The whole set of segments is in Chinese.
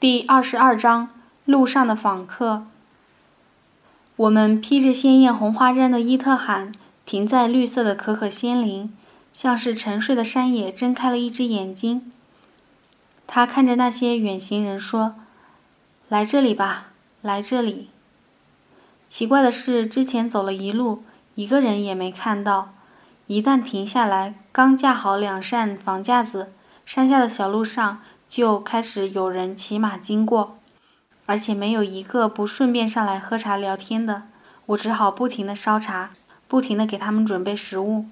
第二十二章路上的访客。我们披着鲜艳红花毡的伊特罕停在绿色的可可仙林，像是沉睡的山野睁开了一只眼睛。他看着那些远行人说：“来这里吧，来这里。”奇怪的是，之前走了一路，一个人也没看到。一旦停下来，刚架好两扇房架子，山下的小路上。就开始有人骑马经过，而且没有一个不顺便上来喝茶聊天的。我只好不停地烧茶，不停地给他们准备食物。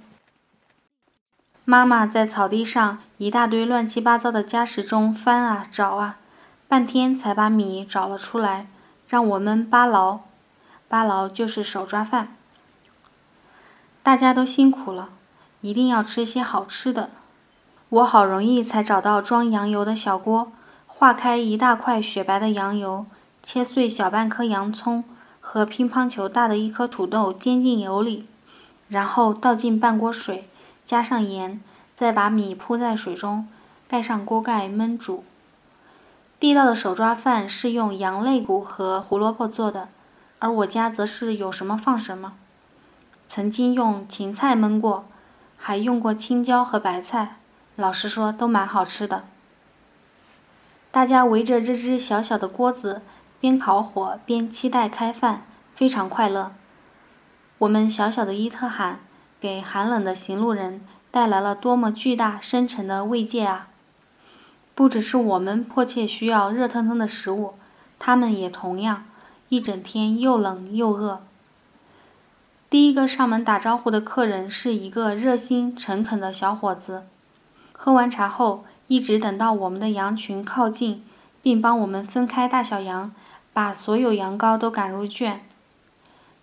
妈妈在草地上一大堆乱七八糟的家什中翻啊找啊，半天才把米找了出来，让我们扒牢。扒牢就是手抓饭。大家都辛苦了，一定要吃些好吃的。我好容易才找到装羊油的小锅，化开一大块雪白的羊油，切碎小半颗洋葱和乒乓球大的一颗土豆，煎进油里，然后倒进半锅水，加上盐，再把米铺在水中，盖上锅盖焖煮。地道的手抓饭是用羊肋骨和胡萝卜做的，而我家则是有什么放什么。曾经用芹菜焖过，还用过青椒和白菜。老实说，都蛮好吃的。大家围着这只小小的锅子，边烤火边期待开饭，非常快乐。我们小小的伊特罕给寒冷的行路人带来了多么巨大深沉的慰藉啊！不只是我们迫切需要热腾腾的食物，他们也同样，一整天又冷又饿。第一个上门打招呼的客人是一个热心诚恳的小伙子。喝完茶后，一直等到我们的羊群靠近，并帮我们分开大小羊，把所有羊羔都赶入圈。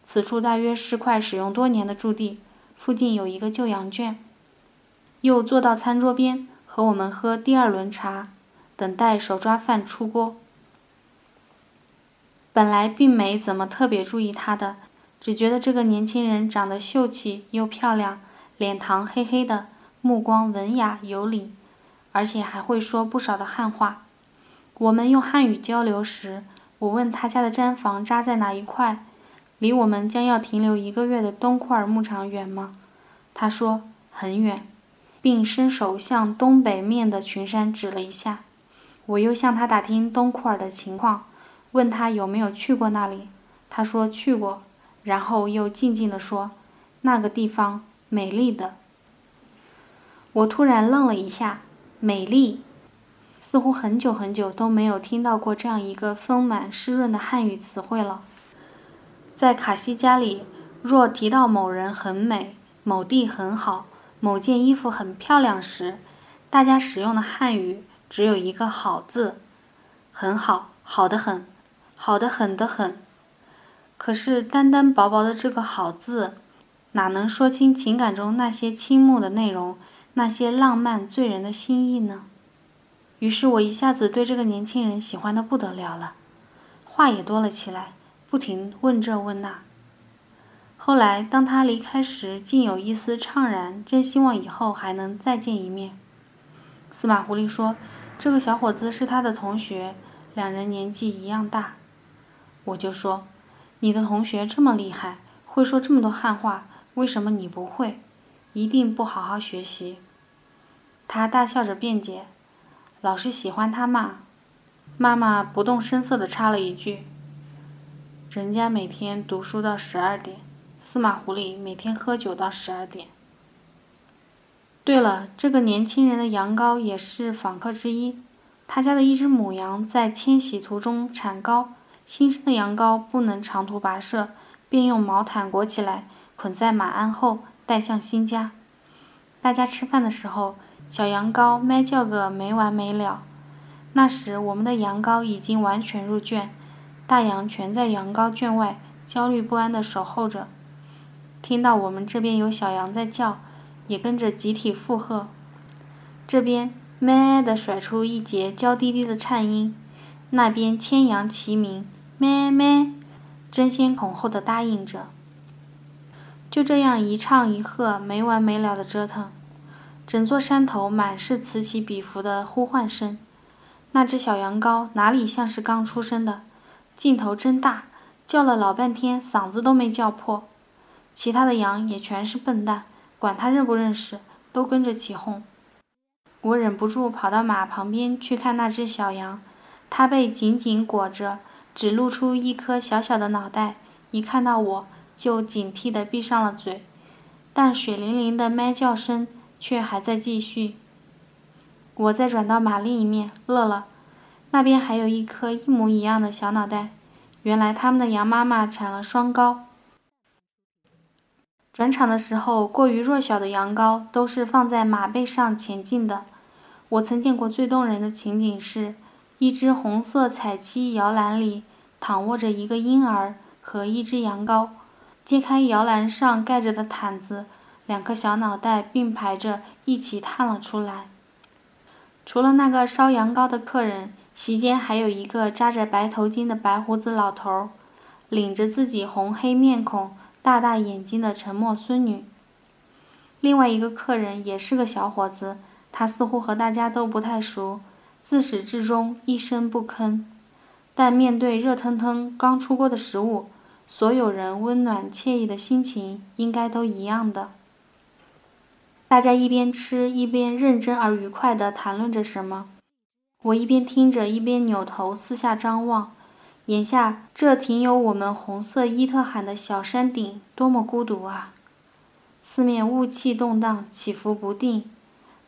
此处大约是块使用多年的驻地，附近有一个旧羊圈。又坐到餐桌边，和我们喝第二轮茶，等待手抓饭出锅。本来并没怎么特别注意他的，只觉得这个年轻人长得秀气又漂亮，脸膛黑黑的。目光文雅有礼，而且还会说不少的汉话。我们用汉语交流时，我问他家的毡房扎在哪一块，离我们将要停留一个月的东库尔牧场远吗？他说很远，并伸手向东北面的群山指了一下。我又向他打听东库尔的情况，问他有没有去过那里。他说去过，然后又静静地说：“那个地方美丽的。”我突然愣了一下，美丽，似乎很久很久都没有听到过这样一个丰满湿润的汉语词汇了。在卡西家里，若提到某人很美、某地很好、某件衣服很漂亮时，大家使用的汉语只有一个“好”字，很好，好的很，好的很的很。可是，单单薄薄的这个“好”字，哪能说清情感中那些倾慕的内容？那些浪漫醉人的心意呢？于是我一下子对这个年轻人喜欢的不得了了，话也多了起来，不停问这问那。后来当他离开时，竟有一丝怅然，真希望以后还能再见一面。司马狐狸说：“这个小伙子是他的同学，两人年纪一样大。”我就说：“你的同学这么厉害，会说这么多汉话，为什么你不会？”一定不好好学习。他大笑着辩解：“老师喜欢他嘛。”妈妈不动声色地插了一句：“人家每天读书到十二点，司马狐狸每天喝酒到十二点。”对了，这个年轻人的羊羔也是访客之一。他家的一只母羊在迁徙途中产羔，新生的羊羔不能长途跋涉，便用毛毯裹起来，捆在马鞍后。带向新家。大家吃饭的时候，小羊羔咩叫个没完没了。那时，我们的羊羔已经完全入圈，大羊全在羊羔圈外焦虑不安地守候着。听到我们这边有小羊在叫，也跟着集体附和。这边咩地甩出一节娇滴滴的颤音，那边千羊齐鸣，咩咩，争先恐后地答应着。就这样一唱一和，没完没了的折腾，整座山头满是此起彼伏的呼唤声。那只小羊羔哪里像是刚出生的，劲头真大，叫了老半天，嗓子都没叫破。其他的羊也全是笨蛋，管它认不认识，都跟着起哄。我忍不住跑到马旁边去看那只小羊，它被紧紧裹着，只露出一颗小小的脑袋，一看到我就警惕地闭上了嘴，但水灵灵的咩叫声却还在继续。我再转到马另一面，乐了，那边还有一颗一模一样的小脑袋，原来他们的羊妈妈产了双羔。转场的时候，过于弱小的羊羔都是放在马背上前进的。我曾见过最动人的情景是，一只红色彩漆摇篮里躺卧着一个婴儿和一只羊羔，揭开摇篮上盖着的毯子，两颗小脑袋并排着一起探了出来。除了那个烧羊羔的客人，席间还有一个扎着白头巾的白胡子老头，领着自己红黑面孔、大大眼睛的沉默孙女。另外一个客人也是个小伙子。他似乎和大家都不太熟，自始至终一声不吭。但面对热腾腾刚出锅的食物，所有人温暖惬意的心情应该都一样的。大家一边吃一边认真而愉快地谈论着什么，我一边听着一边扭头四下张望。眼下这停有我们红色伊特罕的小山顶多么孤独啊！四面雾气动荡，起伏不定。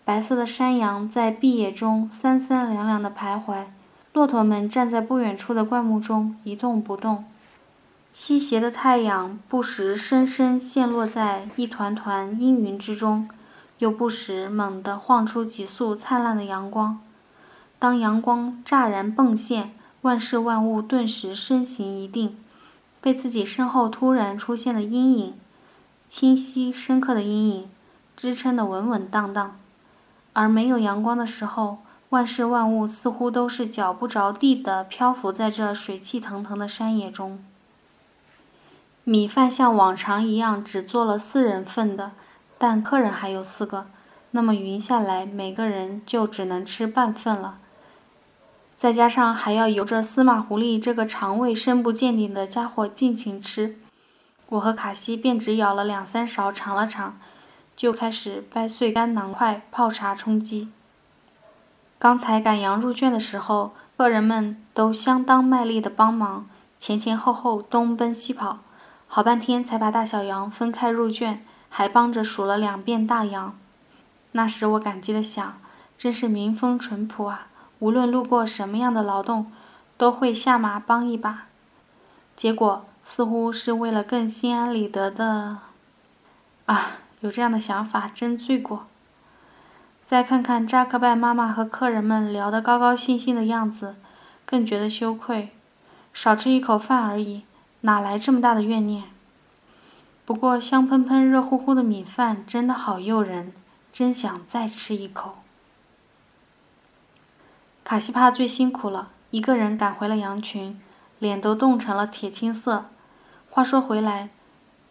白色的山羊在碧野中三三两两地徘徊，骆驼们站在不远处的灌木中一动不动。西斜的太阳不时深深陷落在一团团阴云之中，又不时猛地晃出几束灿烂的阳光。当阳光乍然迸现，万事万物顿时身形一定，被自己身后突然出现的阴影，清晰深刻的阴影，支撑得稳稳当当。而没有阳光的时候，万事万物似乎都是脚不着地的漂浮在这水气腾腾的山野中。米饭像往常一样只做了四人份的，但客人还有四个，那么匀下来每个人就只能吃半份了。再加上还要由着司马狐狸这个肠胃深不见底的家伙尽情吃，我和卡西便只舀了两三勺尝了尝。就开始掰碎干囊块泡茶充饥。刚才赶羊入圈的时候，客人们都相当卖力的帮忙，前前后后东奔西跑，好半天才把大小羊分开入圈，还帮着数了两遍大羊。那时我感激的想，真是民风淳朴啊！无论路过什么样的劳动，都会下马帮一把。结果似乎是为了更心安理得的啊。有这样的想法真罪过。再看看扎克拜妈妈和客人们聊得高高兴兴的样子，更觉得羞愧。少吃一口饭而已，哪来这么大的怨念？不过香喷喷、热乎乎的米饭真的好诱人，真想再吃一口。卡西帕最辛苦了，一个人赶回了羊群，脸都冻成了铁青色。话说回来。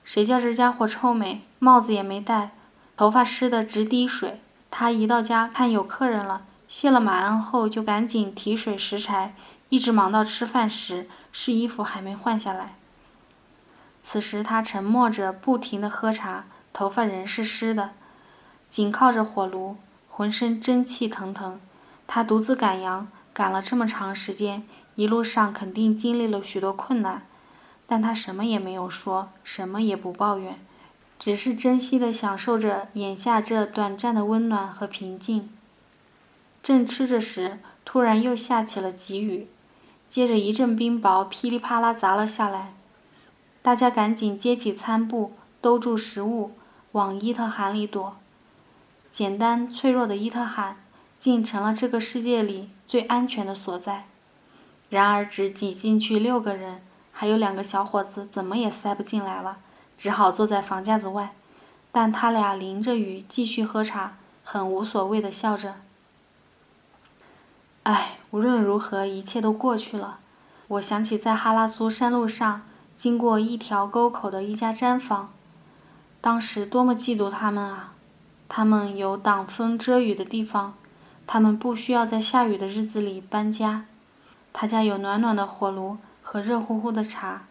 谁叫这家伙臭美，帽子也没戴，头发湿得直滴水。他一到家看有客人了，谢了马鞍后就赶紧提水拾柴，一直忙到吃饭时，是衣服还没换下来。此时他沉默着，不停地喝茶，头发仍是湿的，紧靠着火炉，浑身蒸气腾腾。他独自赶羊，赶了这么长时间，一路上肯定经历了许多困难。但他什么也没有说，什么也不抱怨，只是珍惜地享受着眼下这短暂的温暖和平静。正吃着时，突然又下起了急雨，接着一阵冰雹噼里啪啦砸了下来。大家赶紧接起餐布，兜住食物，往伊特罕里躲。简单脆弱的伊特罕，竟成了这个世界里最安全的所在。然而，只挤进去六个人。还有两个小伙子怎么也塞不进来了，只好坐在房架子外。但他俩淋着雨继续喝茶，很无所谓的笑着。唉，无论如何，一切都过去了。我想起在哈拉苏山路上经过一条沟口的一家毡房，当时多么嫉妒他们啊！他们有挡风遮雨的地方，他们不需要在下雨的日子里搬家。他家有暖暖的火炉和热乎乎的茶。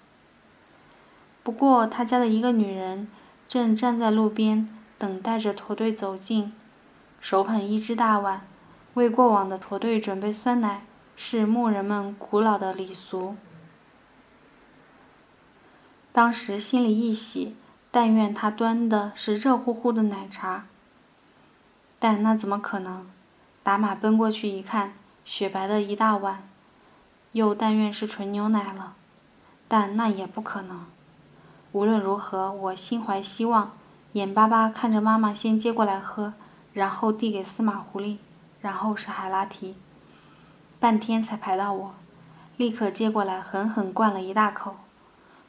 不过，他家的一个女人正站在路边，等待着驼队走近，手捧一只大碗，为过往的驼队准备酸奶，是牧人们古老的礼俗。当时心里一喜，但愿他端的是热乎乎的奶茶。但那怎么可能？打马奔过去一看，雪白的一大碗。又但愿是纯牛奶了，但那也不可能。无论如何，我心怀希望，眼巴巴看着妈妈先接过来喝，然后递给司马狐狸，然后是海拉提，半天才排到我，立刻接过来狠狠灌了一大口。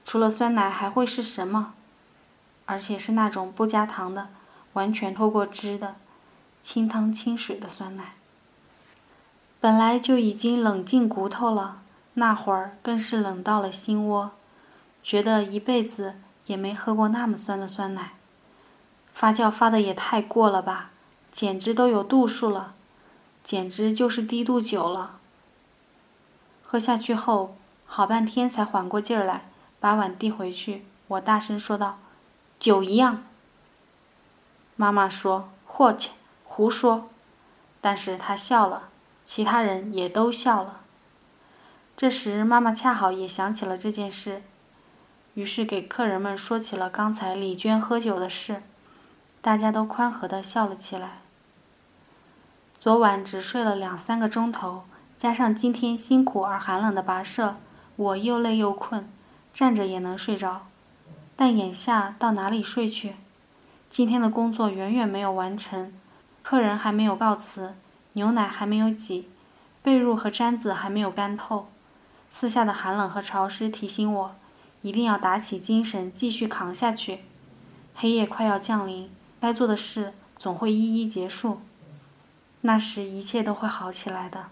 除了酸奶还会是什么？而且是那种不加糖的，完全脱过脂的，清汤清水的酸奶。本来就已经冷进骨头了，那会儿更是冷到了心窝，觉得一辈子也没喝过那么酸的酸奶。发酵发的也太过了吧，简直都有度数了，简直就是低度酒了。喝下去后，好半天才缓过劲儿来，把碗递回去，我大声说道：“酒一样。”妈妈说：“霍切，胡说。”但是她笑了。其他人也都笑了。这时，妈妈恰好也想起了这件事，于是给客人们说起了刚才李娟喝酒的事。大家都宽和地笑了起来。昨晚只睡了两三个钟头，加上今天辛苦而寒冷的跋涉，我又累又困，站着也能睡着。但眼下到哪里睡去？今天的工作远远没有完成，客人还没有告辞。牛奶还没有挤，被褥和毡子还没有干透，四下的寒冷和潮湿提醒我，一定要打起精神继续扛下去。黑夜快要降临，该做的事总会一一结束，那时一切都会好起来的。